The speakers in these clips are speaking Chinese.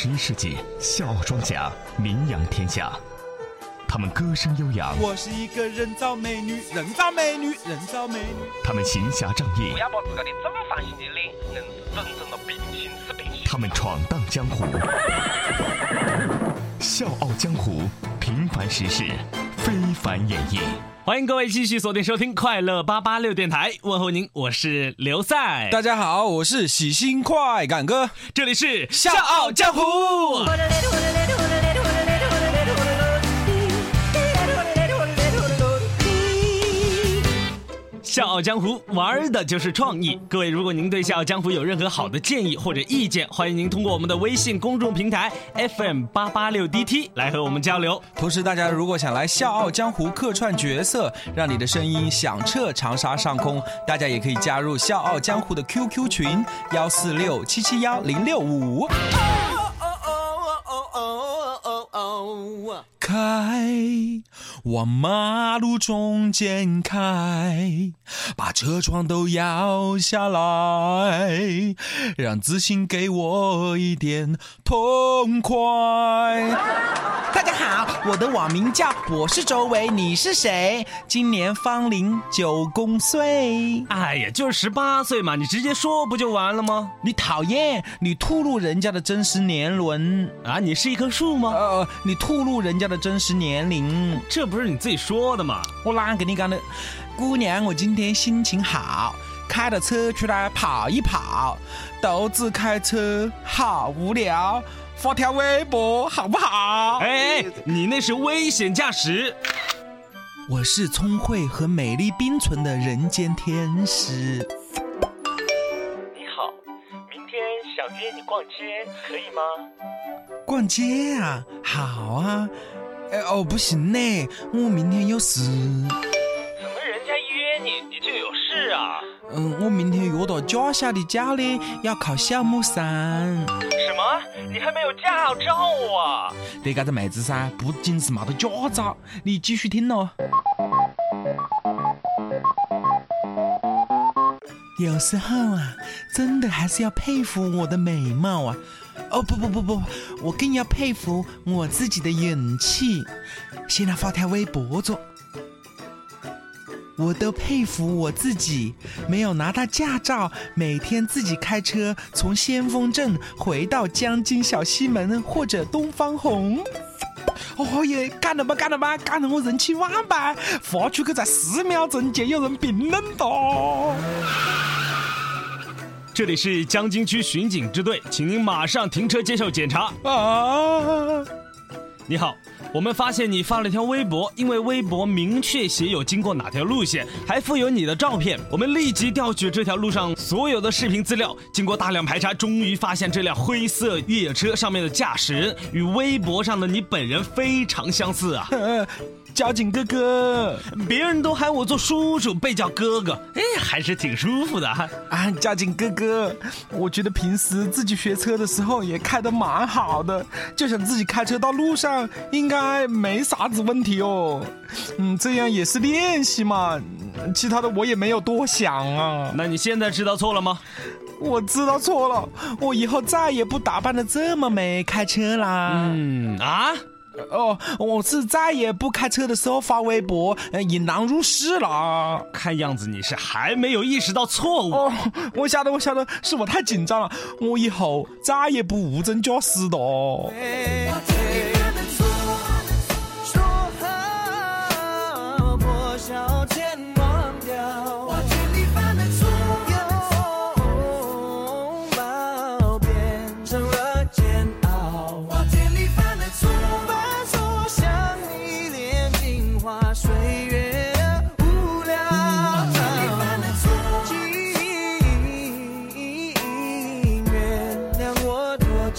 十一世纪，笑傲庄家名扬天下。他们歌声悠扬，我是一个人造美女，人造美女，人造美女。他们行侠仗义不，要把自个的正方形的脸硬是整成了平行四平行。他们闯荡江湖。笑傲江湖，平凡实事，非凡演绎。欢迎各位继续锁定收听快乐八八六电台，问候您，我是刘赛，大家好，我是喜新快感哥。这里是笑傲江湖。笑傲江湖玩的就是创意。各位，如果您对笑傲江湖有任何好的建议或者意见，欢迎您通过我们的微信公众平台 FM 八八六 DT 来和我们交流。同时，大家如果想来《笑傲江湖》客串角色，让你的声音响彻长沙上空，大家也可以加入《笑傲江湖》的 QQ 群幺四六七七幺零六五。开，往马路中间开，把车窗都摇下来，让自信给我一点痛快。大家好，我的网名叫我是周围，你是谁？今年芳龄九公岁。哎呀，就是十八岁嘛，你直接说不就完了吗？你讨厌，你吐露人家的真实年轮。啊，你是一棵树吗？呃，你吐露人家的真实年龄。这不是你自己说的吗？我哪跟你讲的？姑娘，我今天心情好，开着车出来跑一跑。独自开车好无聊，发条微博好不好？哎，你那是危险驾驶。我是聪慧和美丽并存的人间天使。你好，明天想约你逛街，可以吗？逛街啊，好啊。哎哦，不行呢，我明天有事。怎么人家约你，你就有事啊？嗯，我明天约到驾校的教练要考小木山。什么？你还没有驾照啊？那嘎子妹子噻，不仅是没得驾照，你继续听咯。有时候啊，真的还是要佩服我的美貌啊。哦不不不不，我更要佩服我自己的勇气。先来发条微博着。我都佩服我自己，没有拿到驾照，每天自己开车从先锋镇回到江津小西门或者东方红。哦耶，干了吧干了吧，干得我人气万倍，发出去在十秒钟就有人评论的。这里是江津区巡警支队，请您马上停车接受检查。啊！你好，我们发现你发了一条微博，因为微博明确写有经过哪条路线，还附有你的照片。我们立即调取这条路上所有的视频资料，经过大量排查，终于发现这辆灰色越野车上面的驾驶人与微博上的你本人非常相似啊！交警哥哥，别人都喊我做叔叔，被叫哥哥，哎，还是挺舒服的哈。啊，交警哥哥，我觉得平时自己学车的时候也开得蛮好的，就想自己开车到路上应该没啥子问题哦。嗯，这样也是练习嘛，其他的我也没有多想啊。那你现在知道错了吗？我知道错了，我以后再也不打扮的这么美开车啦。嗯啊。哦，我是再也不开车的时候发微博，呃，引狼入室了。看样子你是还没有意识到错误。哦，我晓得，我晓得，是我太紧张了。我以后再也不无证驾驶的哦。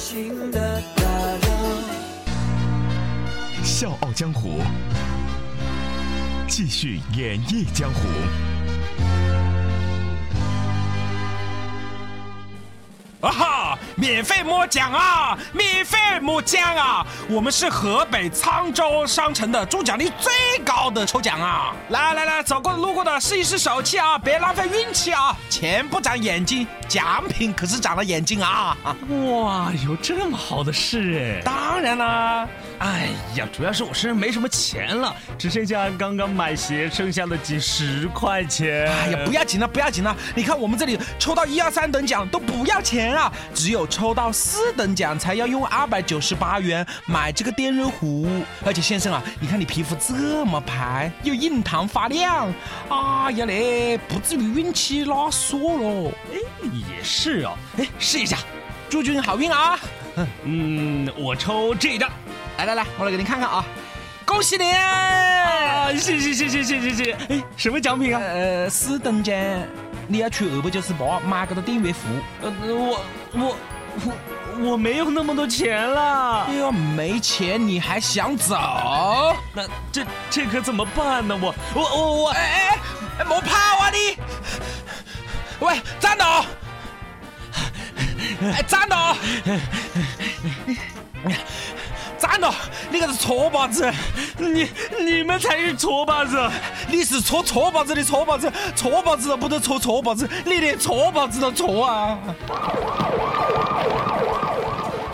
情的打。笑傲江湖，继续演绎江湖。啊哈！免费摸奖啊！免费摸奖啊！我们是河北沧州商城的中奖率最高的抽奖啊！来来来，走过的路过的试一试手气啊，别浪费运气啊！钱不长眼睛，奖品可是长了眼睛啊！哇，有这么好的事哎！当然啦，哎呀，主要是我身上没什么钱了，只剩下刚刚买鞋剩下的几十块钱。哎呀，不要紧了，不要紧了！你看我们这里抽到一二三等奖都不要钱啊，只有抽到四等奖才要用二百九十八元买这个电热壶。而且先生啊，你看你皮肤这么白，又印堂发亮，哎呀嘞，不至于运气拉缩喽。哎，也是哦。哎，试一下，祝君好运啊。嗯，我抽这一张。来来来，我来给您看看啊。恭喜你！谢谢谢谢谢谢谢！哎，什么奖品啊？呃，四等奖，你要出二百九十八买这个电热壶。呃，我我。我我没有那么多钱了哎。呀，没钱你还想走？那这这可怎么办呢？我我我我，哎哎哎，莫跑啊你！喂，站住！哎，站住！站住！你个是错把子！你你们才是错把子！你是搓搓把子的搓把子，搓把子都不得搓搓把子，你连搓把子都搓啊！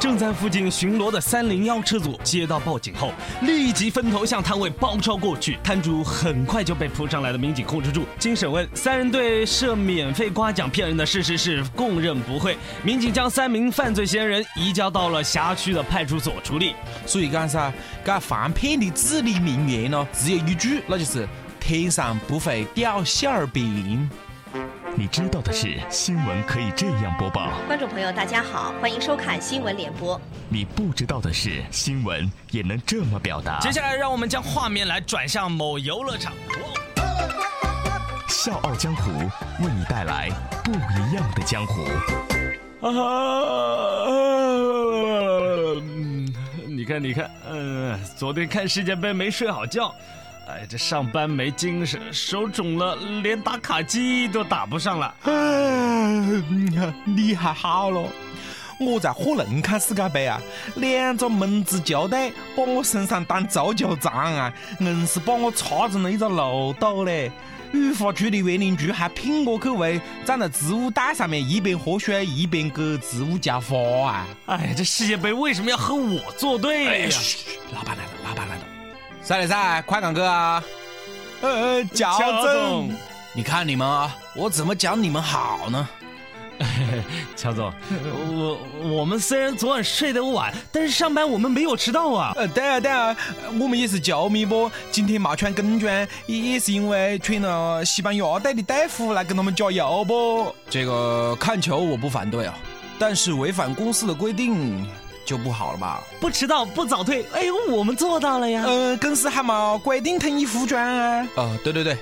正在附近巡逻的三零幺车组接到报警后，立即分头向摊位包抄过去。摊主很快就被扑上来的民警控制住。经审问，三人对设免费刮奖骗人的事实是供认不讳。民警将三名犯罪嫌疑人移交到了辖区的派出所处理。所以讲噻，这防骗的至理名言呢，只有一句，那就是天上不会掉馅儿饼。你知道的是，新闻可以这样播报；观众朋友，大家好，欢迎收看新闻联播。你不知道的是，新闻也能这么表达。接下来，让我们将画面来转向某游乐场。笑傲江湖为你带来不一样的江湖。啊，嗯你看，你看，嗯，昨天看世界杯没睡好觉，哎，这上班没精神，手肿了，连打卡机都打不上了。哎，你还好了。我在火龙看世界杯啊，两个门子球队把我身上当足球场啊，硬是把我插成了一个漏斗嘞。雨花区的园林局还聘我去为站在植物带上面一边喝水一边给植物浇花啊！哎，这世界杯为什么要和我作对哎呀？嘘老板来了，老板来了，赛嘞赛，快赶哥啊！呃，焦焦总总，你看你们啊，我怎么讲你们好呢？乔总，我我们虽然昨晚睡得晚，但是上班我们没有迟到啊。呃，对啊对啊，我们也是球迷不？今天没穿工装，也也是因为穿了西班牙队的队服来跟他们加油不？这个看球我不反对啊，但是违反公司的规定就不好了吧？不迟到不早退，哎呦，我们做到了呀。呃，公司还没规定统一服装啊。呃，对对对，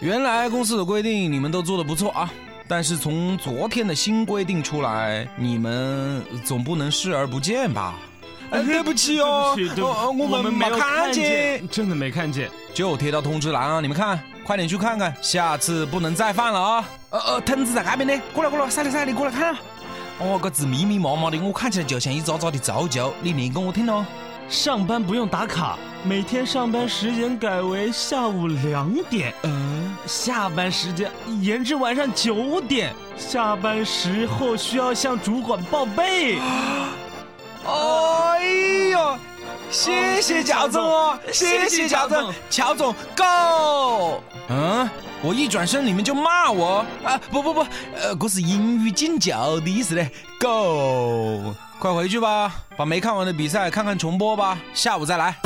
原来公司的规定你们都做的不错啊，但是从昨天的新规定出来，你们总不能视而不见吧？呃，对不起哦，对不起，对不起呃我们没有看见，真的没看见。就贴到通知栏啊，你们看，快点去看看，下次不能再犯了啊！呃呃，藤子在那边呢，过来过来，赛里赛，你过来看啊！哦，个字密密麻麻的，我看起来就像一扎扎的足球，你念给我听哦。上班不用打卡，每天上班时间改为下午两点，嗯，下班时间延至晚上九点，下班时候需要向主管报备。哎呦，谢谢乔总哦，谢谢乔总，乔总 go。嗯，我一转身你们就骂我啊！不不不，呃，这是英语敬酒的意思嘞，go。快回去吧，把没看完的比赛看看重播吧，下午再来。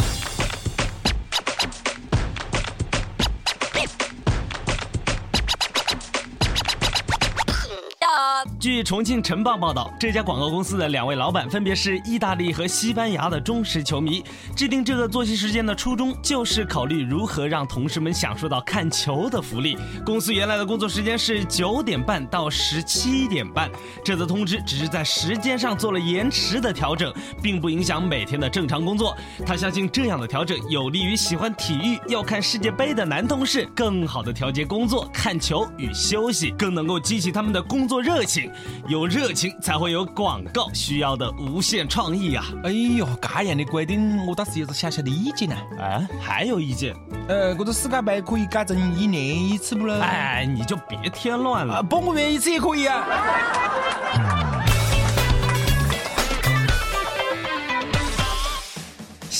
据重庆晨报报道，这家广告公司的两位老板分别是意大利和西班牙的忠实球迷。制定这个作息时间的初衷，就是考虑如何让同事们享受到看球的福利。公司原来的工作时间是九点半到十七点半，这则通知只是在时间上做了延迟的调整，并不影响每天的正常工作。他相信这样的调整有利于喜欢体育、要看世界杯的男同事更好的调节工作、看球与休息，更能够激起他们的工作热情。有热情才会有广告需要的无限创意啊！哎呦，这样的规定我倒是有个小小的意见呢。啊，还有意见？呃，这个世界杯可以改成一年一次不咯？哎，你就别添乱了。啊，半个月一次也可以啊。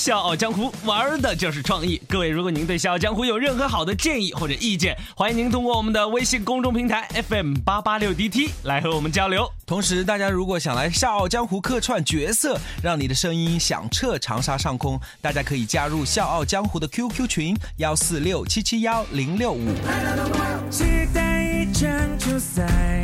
笑傲江湖玩的就是创意。各位，如果您对笑傲江湖有任何好的建议或者意见，欢迎您通过我们的微信公众平台 FM 八八六 DT 来和我们交流。同时，大家如果想来《笑傲江湖》客串角色，让你的声音响彻长沙上空，大家可以加入《笑傲江湖》的 QQ 群幺四六七七幺零六五。期待一场球赛，